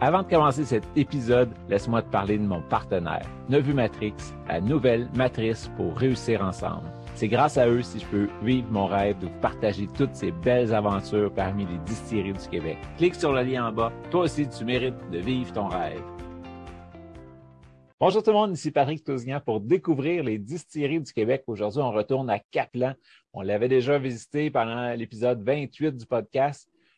Avant de commencer cet épisode, laisse-moi te parler de mon partenaire, Nevu Matrix, la nouvelle matrice pour réussir ensemble. C'est grâce à eux si je peux vivre mon rêve de partager toutes ces belles aventures parmi les distilleries du Québec. Clique sur le lien en bas. Toi aussi, tu mérites de vivre ton rêve. Bonjour tout le monde, ici Patrick Tousignan pour découvrir les distilleries du Québec. Aujourd'hui, on retourne à Caplan. On l'avait déjà visité pendant l'épisode 28 du podcast.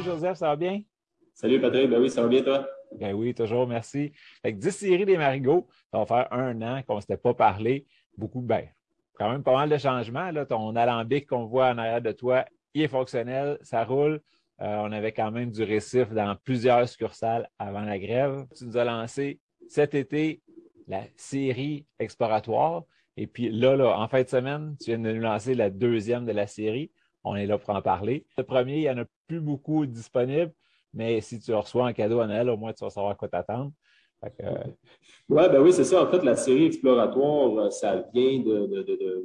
Salut Joseph, ça va bien? Salut Patrick, ben oui, ça va bien toi? Ben oui, toujours, merci. Fait que Distillerie des Marigots, ça va faire un an qu'on ne s'était pas parlé. Beaucoup, ben, quand même pas mal de changements. Là. Ton alambic qu'on voit en arrière de toi, il est fonctionnel, ça roule. Euh, on avait quand même du récif dans plusieurs succursales avant la grève. Tu nous as lancé cet été la série exploratoire. Et puis là, là, en fin de semaine, tu viens de nous lancer la deuxième de la série. On est là pour en parler. Le premier, il n'y en a plus beaucoup disponibles, mais si tu reçois en cadeau à Noël, au moins tu vas savoir quoi t'attendre. Euh... Ouais, ben oui, c'est ça. En fait, la série exploratoire, ça vient de, euh,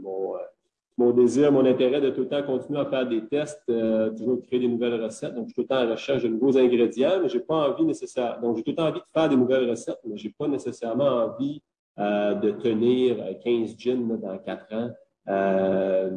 mon, désir, mon intérêt de tout le temps continuer à faire des tests, euh, toujours créer des nouvelles recettes. Donc, je suis tout le temps à la recherche de nouveaux ingrédients, mais j'ai pas envie. Donc, j'ai tout le temps envie de faire des nouvelles recettes, mais j'ai pas nécessairement envie euh, de tenir 15 gins dans 4 ans. Euh,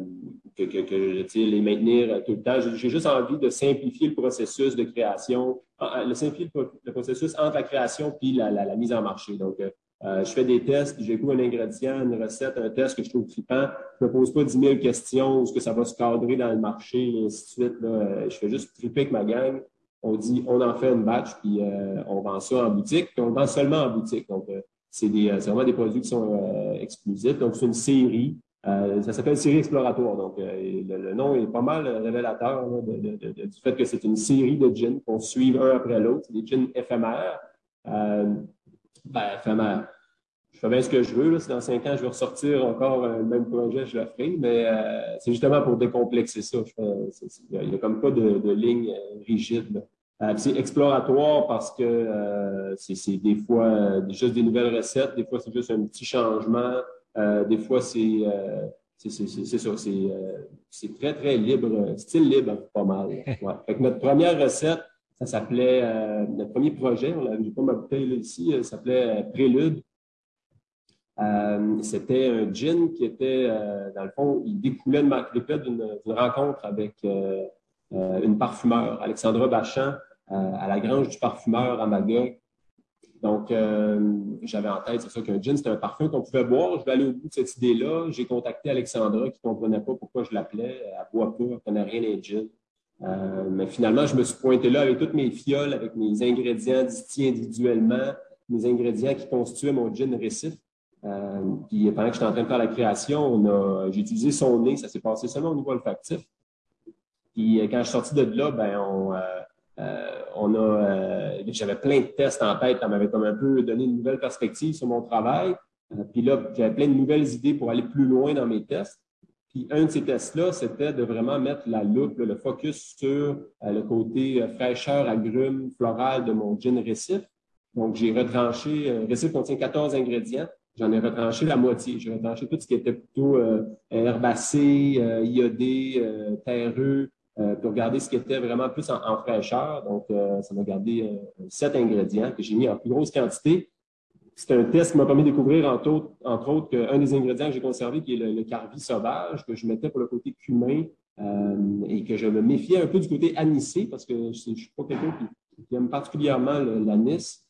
que, que, que les maintenir tout le temps. J'ai juste envie de simplifier le processus de création, ah, le simplifier le processus entre la création puis la, mise en marché. Donc, euh, je fais des tests, j'écoute un ingrédient, une recette, un test que je trouve trippant. Je me pose pas 10 000 questions, est-ce que ça va se cadrer dans le marché, et ainsi de suite. Je fais juste tripper avec ma gang. On dit, on en fait une batch, puis euh, on vend ça en boutique, puis on vend seulement en boutique. Donc, euh, c'est vraiment des produits qui sont exclusifs. Donc, c'est une série. Euh, ça s'appelle série exploratoire. Donc, euh, le, nom est pas mal révélateur de, de, du fait que c'est une série de gins qu'on suit un après l'autre. Des gins éphémères. Euh, ben, éphémères. Je fais bien ce que je veux. Dans cinq ans, je vais ressortir encore le même projet, je le ferai. Mais c'est justement pour décomplexer ça. il n'y a, comme pas de, ligne rigide. c'est exploratoire parce que c'est des fois juste des nouvelles recettes, des fois c'est juste un petit changement. Euh, des fois, c'est euh, c'est ça, euh, c'est très, très libre, style libre, pas mal. Ouais. Fait notre première recette, ça s'appelait, euh, notre premier projet, on n'ai pas ma bouteille ici, ça s'appelait Prélude. C'était un gin qui était, dans le fond, il découlait d'une rencontre avec une parfumeur, Alexandra Bachan, à la grange du parfumeur à Magog. Donc, euh, j'avais en tête, c'est ça qu'un gin, c'était un parfum qu'on pouvait boire. Je vais aller au bout de cette idée-là. J'ai contacté Alexandra qui ne comprenait pas pourquoi je l'appelais. Elle ne boit pas, elle ne connaît rien des gin. Euh, mais finalement, je me suis pointé là avec toutes mes fioles, avec mes ingrédients distillés individuellement, mes ingrédients qui constituaient mon gin récif. Euh, puis pendant que j'étais en train de faire la création, j'ai utilisé son nez. Ça s'est passé seulement au niveau olfactif. Puis quand je suis sorti de là, ben on, euh, a, euh, j'avais plein de tests en tête, ça m'avait comme un peu donné une nouvelle perspective sur mon travail. Euh, puis là, j'avais plein de nouvelles idées pour aller plus loin dans mes tests. Puis un de ces tests-là, c'était de vraiment mettre la loupe, le focus sur le côté fraîcheur, agrumes, floral de mon gin récif. Donc, j'ai retranché, récif contient 14 ingrédients. J'en ai retranché la moitié. J'ai retranché tout ce qui était plutôt herbacé, iodé, terreux, euh, pour regarder ce qui était vraiment plus en, fraîcheur. Donc, euh, ça m'a gardé euh, sept ingrédients que j'ai mis en plus grosse quantité. C'est un test qui m'a permis de découvrir, entre autres, entre autres qu'un des ingrédients que j'ai conservé, qui est le, carvi sauvage, que je mettais pour le côté cumin et que je me méfiais un peu du côté anisé, parce que je ne suis pas quelqu'un qui, aime particulièrement l'anis.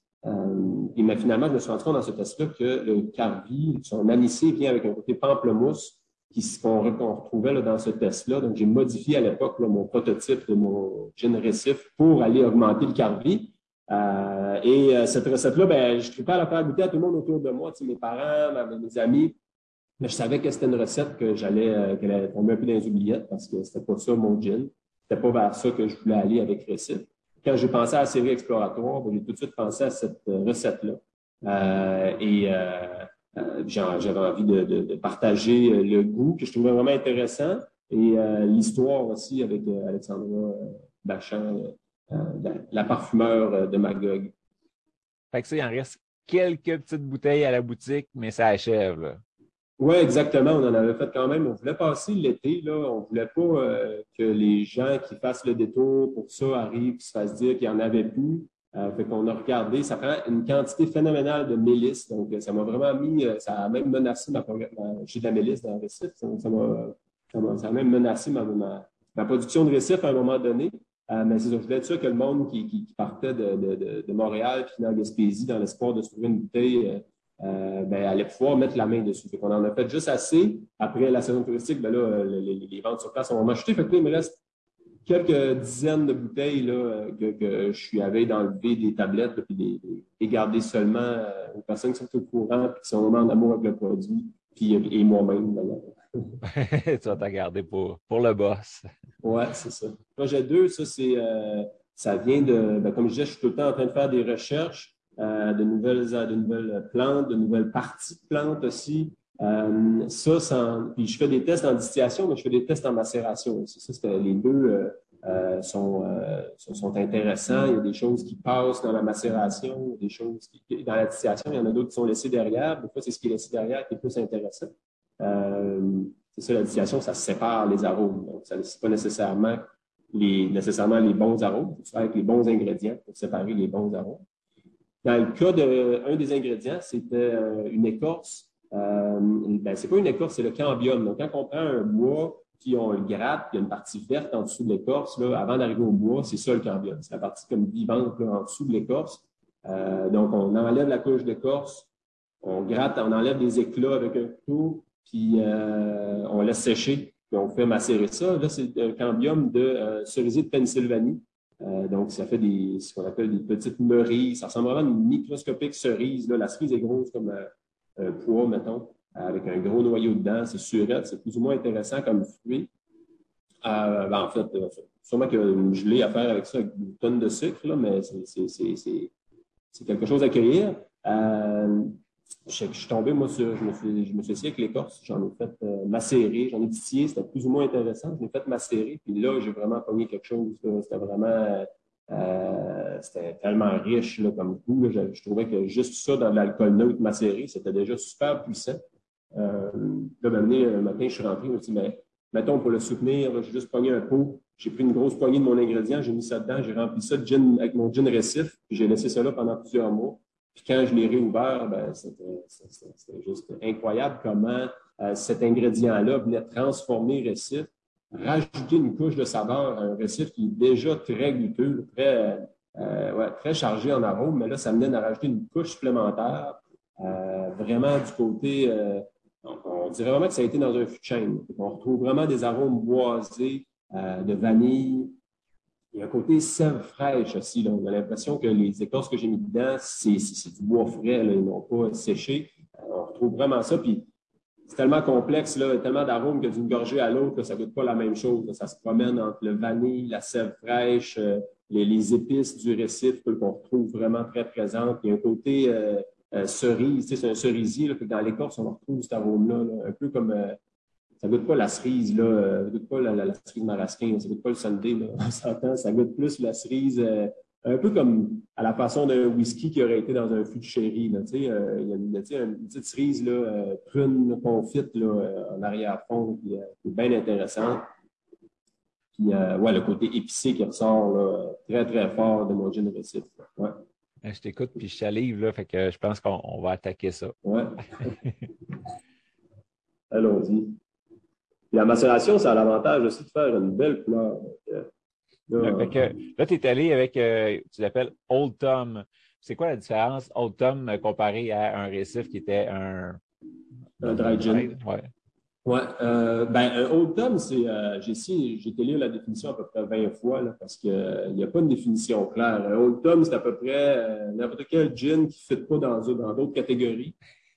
Et mais finalement, je me suis rendu compte dans ce test-là que le carvi, son anisé vient avec un côté pamplemousse qu'on retrouvait là, dans ce test-là. Donc, j'ai modifié à l'époque mon prototype de mon gin récif pour aller augmenter le carbi. Euh, et euh, cette recette-là, ben, je ne pas la faire goûter à tout le monde autour de moi, mes parents, mes amis. Mais je savais que c'était une recette que j'allais, euh, qu'elle allait tomber un peu dans les oubliettes parce que c'était pas ça mon gin. C'était pas vers ça que je voulais aller avec récif. quand j'ai pensé à la série exploratoire, ben, j'ai tout de suite pensé à cette recette-là. et j'avais envie de, partager le goût que je trouvais vraiment intéressant et l'histoire aussi avec Alexandra Bachand, la, parfumeur de Magog. Fait que ça, il en reste quelques petites bouteilles à la boutique, mais ça achève. Oui, exactement. On en avait fait quand même. On voulait passer l'été. Là. On ne voulait pas euh, que les gens qui fassent le détour pour ça arrivent et se fassent dire qu'il n'y en avait plus. Euh, a regardé. Ça prend une quantité phénoménale de mélisse. Donc, ça m'a vraiment mis, euh, ça a même menacé ma, j'ai de la mélisse dans le récif. Ça, a même menacé ma, production de récif à un moment donné. Euh, mais c'est je voulais être sûr que le monde qui, partait de, de, de Montréal puis dans Gaspésie dans l'espoir de se trouver une bouteille euh, euh, ben, allait pouvoir mettre la main dessus. Fait qu'on en a fait juste assez. Après la saison touristique, ben là, les, ventes sur place ont chuté. Fait que il me reste quelques dizaines de bouteilles là, que, que je suis allé d'enlever des tablettes puis et garder seulement aux personnes qui sont au courant et qui sont vraiment en amour avec le produit, puis et moi-même tu vas t'en garder pour, pour le boss. Oui, c'est ça. Projet 2, ça, c'est, euh, ça vient de, ben, comme je disais, je suis tout le temps en train de faire des recherches euh, de, nouvelles, de nouvelles plantes, de nouvelles parties de plantes aussi. Euh, ça, puis je fais des tests en distillation, mais je fais des tests en macération. Ça, les deux sont, sont, intéressants. Il y a des choses qui passent dans la macération, des choses qui, dans la distillation, il y en a d'autres qui sont laissées derrière. Des fois, c'est ce qui est laissé derrière qui est plus intéressant. Euh, c'est ça, la distillation, ça sépare les arômes. Donc, ça n'est pas nécessairement les, bons arômes. Il faut faire avec les bons ingrédients pour séparer les bons arômes. Dans le cas d'un des ingrédients, c'était euh, une écorce. Euh, ben, c'est pas une écorce, c'est le cambium. Donc, quand on prend un bois, puis on le gratte, puis il y a une partie verte en dessous de l'écorce, là, avant d'arriver au bois, c'est ça le cambium. C'est la partie comme vivante là, en dessous de l'écorce. Euh, donc, on enlève la couche d'écorce, on gratte, on enlève des éclats avec un couteau, puis euh, on laisse sécher, puis on fait macérer ça. Là, c'est un cambium de cerisier de Pennsylvanie. Donc, ça fait des, ce qu'on appelle des petites merises. Ça ressemble vraiment à une microscopique cerise. Là. La cerise est grosse comme un poids, mettons, avec un gros noyau dedans. C'est surette, c'est plus ou moins intéressant comme fruit. Ben, en fait, sûrement qu'il y a une gelée à faire avec ça, avec une tonne de sucre, là, mais c'est quelque chose à cueillir je, suis tombé, moi, sur, je me suis, je me suis avec l'écorce, j'en ai fait euh, macérer, j'en ai titillé, c'était plus ou moins intéressant, je l'ai fait macérer, puis là, j'ai vraiment pogné quelque chose, c'était vraiment, euh, c'était tellement riche là, comme goût, je, trouvais que juste ça dans l'alcool neutre macéré, c'était déjà super puissant. Euh, là, un matin, je suis rentré, je me suis dit, mais mettons, pour le soutenir, j'ai juste pogné un pot, j'ai pris une grosse poignée de mon ingrédient, j'ai mis ça dedans, j'ai rempli ça de gin, avec mon gin récif, puis j'ai laissé ça là pendant plusieurs mois. Puis quand je l'ai réouvert, ben, c'était juste incroyable comment euh, cet ingrédient-là venait transformer récif, rajouter une couche de saveur à un récif qui est déjà très gluteux, très, euh, très chargé en arômes, mais là, ça venait à rajouter une couche supplémentaire, euh, vraiment du côté, on, dirait vraiment que ça a été dans un fût chain. On retrouve vraiment des arômes boisés, de vanille, il y a un côté sève fraîche aussi. Là. On a l'impression que les écorces que j'ai mis dedans, c'est du bois frais, ils n'ont pas séché. on retrouve vraiment ça. Puis c'est tellement complexe, là, tellement d'arômes que d'une gorgée à l'autre, ça ne goûte pas la même chose. Ça se promène entre le vanille, la sève fraîche, euh, les, épices du récif qu'on retrouve vraiment très présentes. Il y a un côté euh, euh, cerise, c'est un cerisier. Là, dans l'écorce, on retrouve cet arôme-là, un peu comme ça goûte pas la cerise, là, ça goûte pas la, la, cerise marasquin, ça goûte pas le sundae, là, on s'entend, ça goûte plus la cerise, un peu comme à la façon d'un whisky qui aurait été dans un fût de là, sais, euh, il y a une, une, petite cerise, là, prune confite, là, en arrière-fond, qui, est bien intéressante. Puis, ouais, le côté épicé qui ressort, là, très, très fort de mon gin récif. Ouais. Je t'écoute, puis je salive, là, fait que je pense qu'on va attaquer ça. Ouais. Allons-y la macération, ça a l'avantage aussi de faire une belle couleur. Euh, là, tu es allé avec, euh, tu l'appelles Old Tom. C'est quoi la différence Old Tom comparé à un récif qui était un. Un dry gin. Ouais. Ouais, euh, ben, un Old Tom, c'est. j'ai j'ai été lire la définition à peu près 20 fois là, parce qu'il n'y a pas une définition claire. Un Old Tom, c'est à peu près n'importe quel gin qui ne fit pas dans d'autres catégories.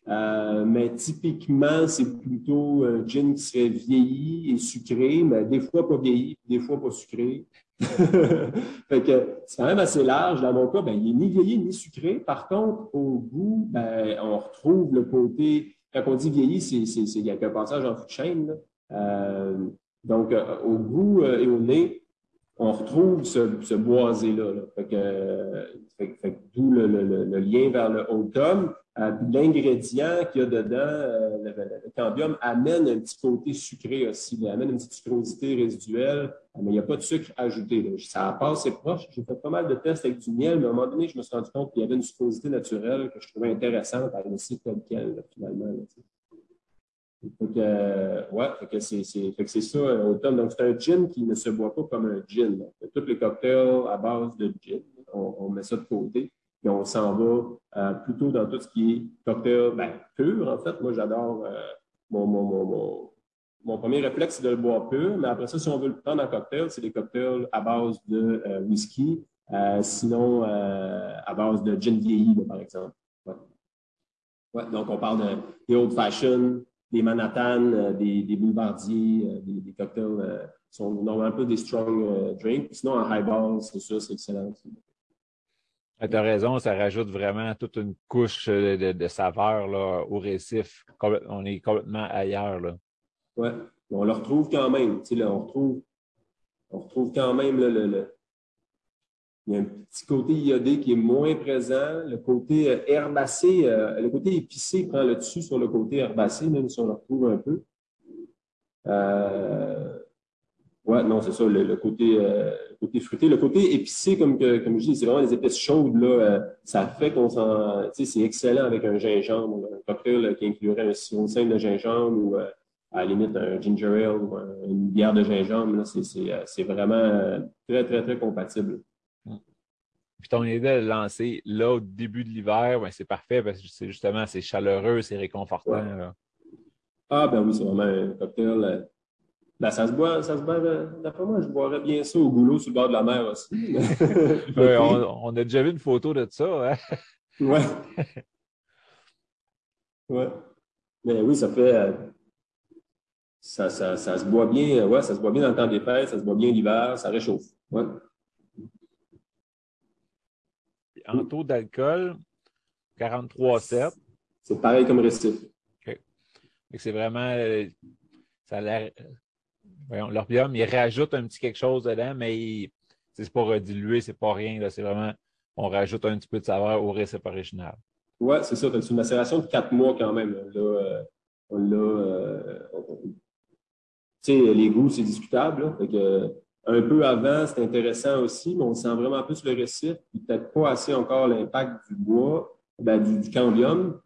Euh, mais typiquement, c'est plutôt un gin qui serait vieilli et sucré, mais des fois pas vieilli, des fois pas sucré. fait que c'est quand même assez large. Dans mon cas, ben, il n'est ni vieilli ni sucré. Par contre, au goût, ben, on retrouve le côté. Quand on dit vieilli, c'est, il y a un passage en fût de chaîne. Euh, donc, euh, au goût euh, et au nez, on retrouve ce, ce boisé-là. Là. Fait que, fait, fait, d'où le, le, le, lien vers le automne. Euh, L'ingrédient qu'il y a dedans, euh, le, cambium, amène un petit côté sucré aussi, il amène une petite sucrosité résiduelle, mais il n'y a pas de sucre ajouté. Là. Ça passe, c'est proche. J'ai fait pas mal de tests avec du miel, mais à un moment donné, je me suis rendu compte qu'il y avait une sucrosité naturelle que je trouvais intéressante à laisser tel quel, là, finalement. Là, que, euh, c'est, ça, euh, automne. Donc, c'est un gin qui ne se boit pas comme un gin. Tous les cocktails à base de gin, on, on met ça de côté. On s'en va euh, plutôt dans tout ce qui est cocktail ben, pur, en fait. Moi, j'adore euh, mon, mon, mon, mon, premier réflexe, c'est de le boire pur. Mais après ça, si on veut le prendre en cocktail, c'est des cocktails à base de euh, whisky, euh, sinon euh, à base de gin vieilli, par exemple. Ouais. donc, on parle de, des old fashion, des Manhattan, des, des boulevardiers, des, cocktails qui sont normalement un peu des strong drinks. Sinon, en highball, c'est ça, c'est excellent. Tu as raison, ça rajoute vraiment toute une couche de, saveur là, au récif. On est complètement ailleurs. Oui, on le retrouve quand même. On, retrouve, on retrouve quand même le, le, Il y a un petit côté iodé qui est moins présent. Le côté euh, herbacé, euh, le côté épicé prend le dessus sur le côté herbacé, même si on le retrouve un peu. Euh, Ouais, non, c'est ça, le, le côté, euh, côté fruité. Le côté épicé, comme, que, comme je dis, c'est vraiment les épices chaudes. Là, euh, ça fait qu'on s'en. Tu sais, c'est excellent avec un gingembre, un cocktail qui inclurait un sirop de gingembre ou euh, à la limite un ginger ale ou une bière de gingembre. C'est vraiment très, très, très compatible. Puis ton idée de lancer là au début de l'hiver, ben, c'est parfait parce que c'est justement c'est chaleureux, c'est réconfortant. Ouais. Là. Ah ben oui, c'est vraiment un cocktail ben, ça se boit, ça se boit, d'après moi, je boirais bien ça au goulot sur le bord de la mer aussi. on, on, a déjà vu une photo de ça. Hein? Ouais. ouais. Mais oui, ça fait. Ça, ça, ça, se boit bien, ouais, ça se boit bien dans le temps des fêtes, ça se boit bien l'hiver, ça réchauffe. Ouais. En taux d'alcool, 43,7. C'est pareil comme récif. OK. C'est vraiment. Ça voyons, l'orbium, il rajoute un petit quelque chose dedans, mais c'est pas redilué, c'est pas rien. C'est vraiment, on rajoute un petit peu de saveur au récip original. Oui, c'est ça. C'est une macération de quatre mois quand même. Là, euh, l'a. Euh, tu sais, les goûts, c'est discutable. Là, un peu avant, c'est intéressant aussi, mais on sent vraiment plus le récif, peut-être pas assez encore l'impact du bois, ben, du, du cambium.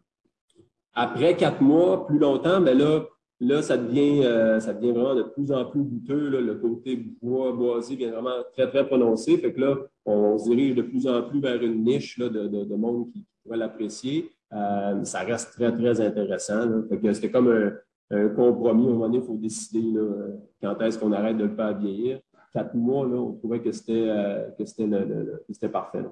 Après quatre mois, plus longtemps, ben là, Là, ça devient, euh, ça devient vraiment de plus en plus goûteux. Le côté bois, boisé vient vraiment très, très prononcé. Fait que là, on se dirige de plus en plus vers une niche de, de, de monde qui, pourrait l'apprécier. Euh, ça reste très, très intéressant. Fait que c'était comme un, compromis. À un moment donné, il faut décider là, quand est-ce qu'on arrête de le faire vieillir. Quatre mois, on trouvait que c'était, euh, c'était, parfait.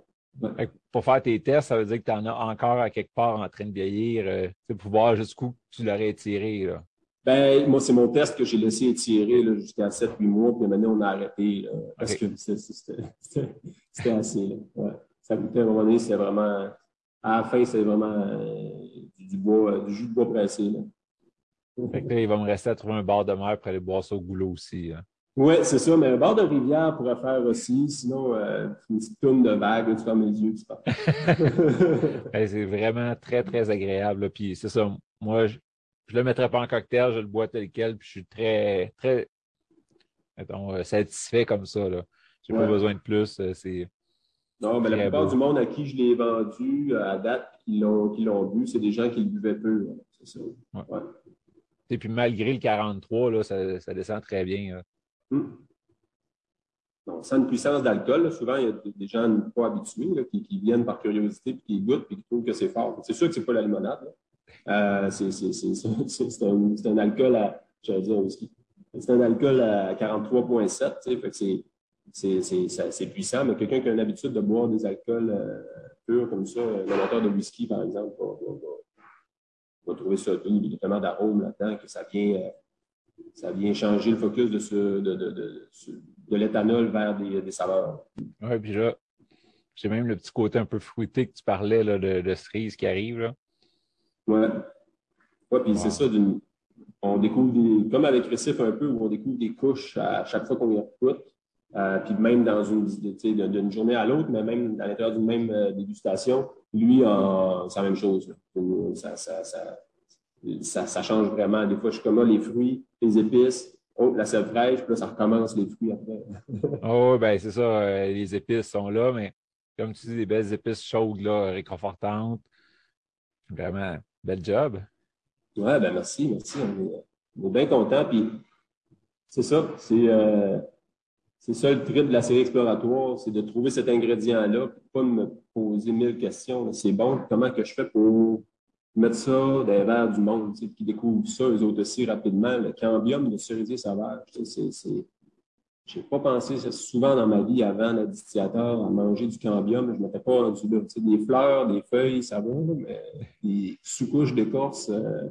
Pour faire tes tests, ça veut dire que tu en as encore à quelque part en train de vieillir, euh, pour voir jusqu'où tu l'aurais étiré. Là. Ben, moi, c'est mon test que j'ai laissé étirer jusqu'à 7-8 mois, puis maintenant, on a arrêté là, parce okay. que c'était assez. Là. Ouais. Ça goûtait à un moment donné, c'était vraiment. À la fin, c'est vraiment euh, du, bois, euh, du jus de bois pressé. Là. Fait que là, il va me rester à trouver un bord de mer pour aller boire ça au goulot aussi. Hein. Oui, c'est ça, mais un bord de rivière pourrait faire aussi. Sinon, euh, une petite tourne de vague, tu fermes les yeux, tu pars. c'est vraiment très, très agréable. Là. Puis c'est ça, moi, je, je ne le mettrai pas en cocktail, je le bois tel quel, puis je suis très, très mettons, satisfait comme ça. Je n'ai ouais. pas besoin de plus. C'est non, mais la plupart beau. du monde à qui je l'ai vendu à date, qui l'ont, qui l'ont bu, c'est des gens qui le buvaient peu. C'est ça. Ouais. Ouais. Et puis malgré le 43, là, ça, ça descend très bien. Hum. Donc, sans une puissance d'alcool, souvent, il y a des gens pas habitués là, qui, qui, viennent par curiosité puis qui goûtent puis qui trouvent que c'est fort. C'est sûr que c'est pas la limonade. Euh, c'est un, alcool à, dire whisky. C'est un alcool à 43,7, tu sais, c'est puissant, mais quelqu'un qui a une habitude de boire des alcools euh, purs comme ça, un amateur de whisky, par exemple, va, va, trouver ça doux. Il y a tellement d'arômes là-dedans que ça vient, euh, ça vient changer le focus de de, de, de, de l'éthanol vers des, saveurs. Oui, puis là, j'ai même le petit côté un peu fruité que tu parlais là, de, de cerise qui arrive. Ouais, puis c'est ça, on découvre des, comme avec Récif un peu, où on découvre des couches à chaque fois qu'on y écoute. Euh, puis même dans une, d'une journée à l'autre, mais même à l'intérieur d'une même euh, dégustation, lui, c'est la même chose. Ça, ça, ça, ça, change vraiment. Des fois, je suis comme là, les fruits, les épices, oh, la sève fraîche, puis là, ça recommence les fruits après. oh, ben c'est ça, euh, les épices sont là, mais comme tu dis, des belles épices chaudes, là, réconfortantes. Vraiment, bel job. Ouais, ben merci, merci. On est, bien contents. Puis c'est ça, c'est euh, c'est ça le trip de la série exploratoire, c'est de trouver cet ingrédient-là, pas me poser mille questions. C'est bon, comment que je fais pour mettre ça dans les verres du monde, qui découvrent ça, eux autres aussi, rapidement. Le cambium de cerisier sauvage, c'est. Je n'ai pas pensé souvent dans ma vie avant le distillateur à manger du cambium. Je ne m'étais pas rendu là. Des fleurs, des feuilles, ça va, mais des sous-couches d'écorce, euh,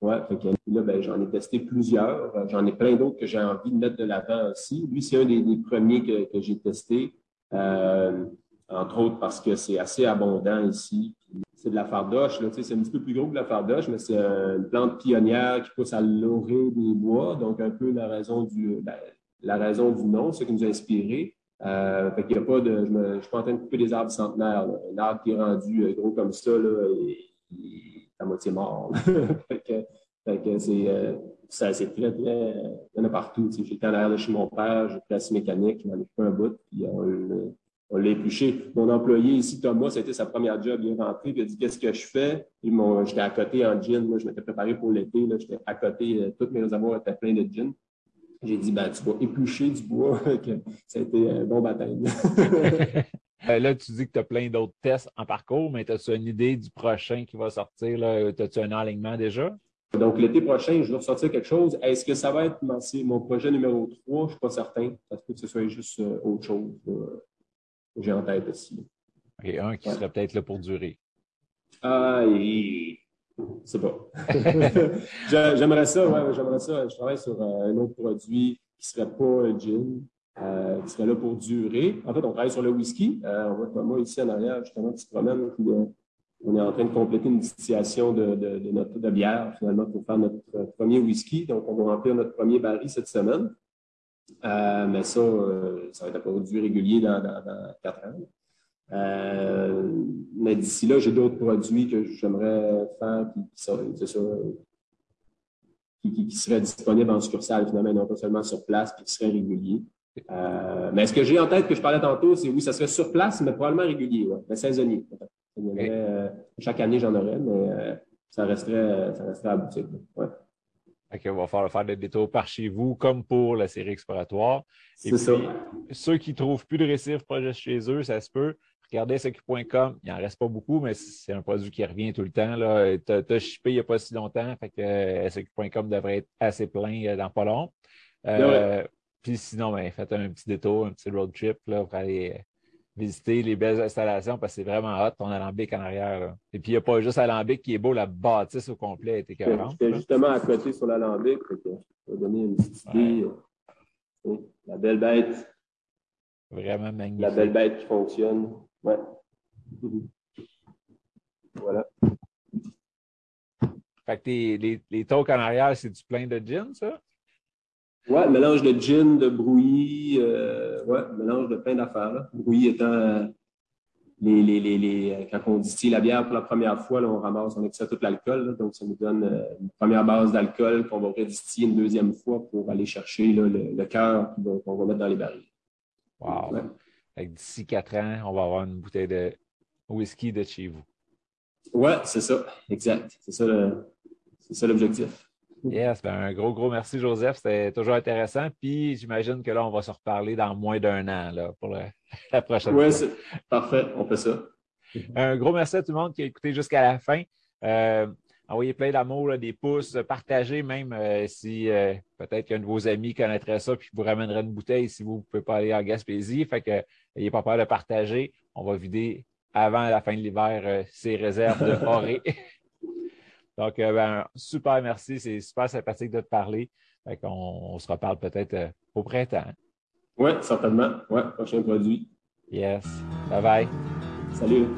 ouais, là, ben, j'en ai testé plusieurs. J'en ai plein d'autres que j'ai envie de mettre de l'avant aussi. Lui, c'est un des, premiers que, que j'ai testé, euh, entre autres parce que c'est assez abondant ici c'est de la fardoche. C'est un petit peu plus gros que la fardoche, mais c'est une plante pionnière qui pousse à l'orée des bois, donc un peu la raison du, ben, la raison du nom, ce qui nous a inspiré. Euh, fait qu'il y a pas de, je ne suis pas en train de couper des arbres centenaires. Un arbre qui est rendu euh, gros comme ça, là, il, est à moitié mort. fait que, fait que c'est, euh, ça, c'est très, très, il y en a partout. J'étais en arrière de chez mon père, j'ai la mécanique, il m'en ai fait un bout, puis on, l'a épluché. Mon employé ici, Thomas, c'était sa première job. Il est rentré, il a dit Qu'est-ce que je fais J'étais à côté en gin. Moi, je m'étais préparé pour l'été. J'étais à côté, euh, toutes mes réservoirs étaient pleins de gin. J'ai dit ben, Tu vas éplucher du bois. ça a été un bon baptême. Euh, là, tu dis que tu as plein d'autres tests en parcours, mais as-tu une idée du prochain qui va sortir? As-tu un alignement déjà? Donc, l'été prochain, je vais ressortir quelque chose. Est-ce que ça va être mon, projet numéro 3? Je ne suis pas certain. Ça se peut que ce soit juste euh, autre chose j'ai en tête aussi. OK, un qui serait peut-être là pour durer. Ah, c'est pas. j'aimerais ça, ouais, j'aimerais ça. Je travaille sur euh, un autre produit qui serait pas un gin, euh, qui serait là pour durer. En fait, on travaille sur le whisky. Euh, on voit Thomas ici en arrière, justement, qui se promène. on est en train de compléter une distillation de, notre bière, finalement, pour faire notre premier whisky. Donc, on va remplir notre premier baril cette semaine. Mais ça, ça va être un produit régulier dans, quatre ans. Euh, mais d'ici là, j'ai d'autres produits que j'aimerais faire qui, qui, seraient disponibles en succursale, finalement, non pas seulement sur place, puis qui seraient réguliers. mais ce que j'ai en tête que je parlais tantôt, c'est oui, ça serait sur place, mais probablement régulier, mais saisonnier. chaque année, j'en aurais, mais ça resterait, ça resterait à boutique. Ouais. On va falloir faire des détours par chez vous, comme pour la série exploratoire. Et puis, ceux qui ne trouvent plus de récifs projet chez eux, ça se peut. Regardez SQ.com, il n'en reste pas beaucoup, mais c'est un produit qui revient tout le temps. Tu as, shippé il n'y a pas si longtemps, fait que euh, SQ.com devrait être assez plein euh, dans pas long. Euh, puis sinon, ben, faites un petit détour, un petit road trip là, pour aller visiter les belles installations parce que c'est vraiment hot ton alambic en arrière. Et puis, il n'y a pas juste alambic qui est beau, la bâtisse au complet est écœurante. J'étais justement à côté sur l'alambic, je vais donner une petite idée. La belle bête. Vraiment magnifique. La belle bête qui fonctionne. Ouais. Voilà. Fait que les, les talks en arrière, c'est du plein de gin, ça? Oui, mélange de gin, de brouillis, euh, ouais, mélange de plein d'affaires. Brouillis étant euh, les, les, les, les, quand on distille la bière pour la première fois, là, on ramasse, on extrait tout l'alcool. Donc, ça nous donne euh, une première base d'alcool qu'on va redistiller une deuxième fois pour aller chercher là, le, le cœur qu'on va mettre dans les barils. Wow. D'ici quatre ans, on va avoir une bouteille de whisky de chez vous. Oui, c'est ça, exact. C'est ça l'objectif. Yes, ben un gros, gros merci, Joseph. C'était toujours intéressant. Puis j'imagine que là, on va se reparler dans moins d'un an là, pour la prochaine fois. Oui, parfait. On fait ça. Un gros merci à tout le monde qui a écouté jusqu'à la fin. Euh, envoyez plein d'amour, des pouces, partagez même euh, si euh, peut-être qu'un de vos amis connaîtrait ça puis vous ramènerait une bouteille si vous ne pouvez pas aller en Gaspésie. Fait que n'ayez pas peur de partager. On va vider avant la fin de l'hiver ces réserves de forêt. Donc, euh, ben, super merci. C'est super sympathique de te parler. on, se reparle peut-être euh, au printemps. Oui, certainement. Oui, prochain produit. Yes. Bye bye. Salut.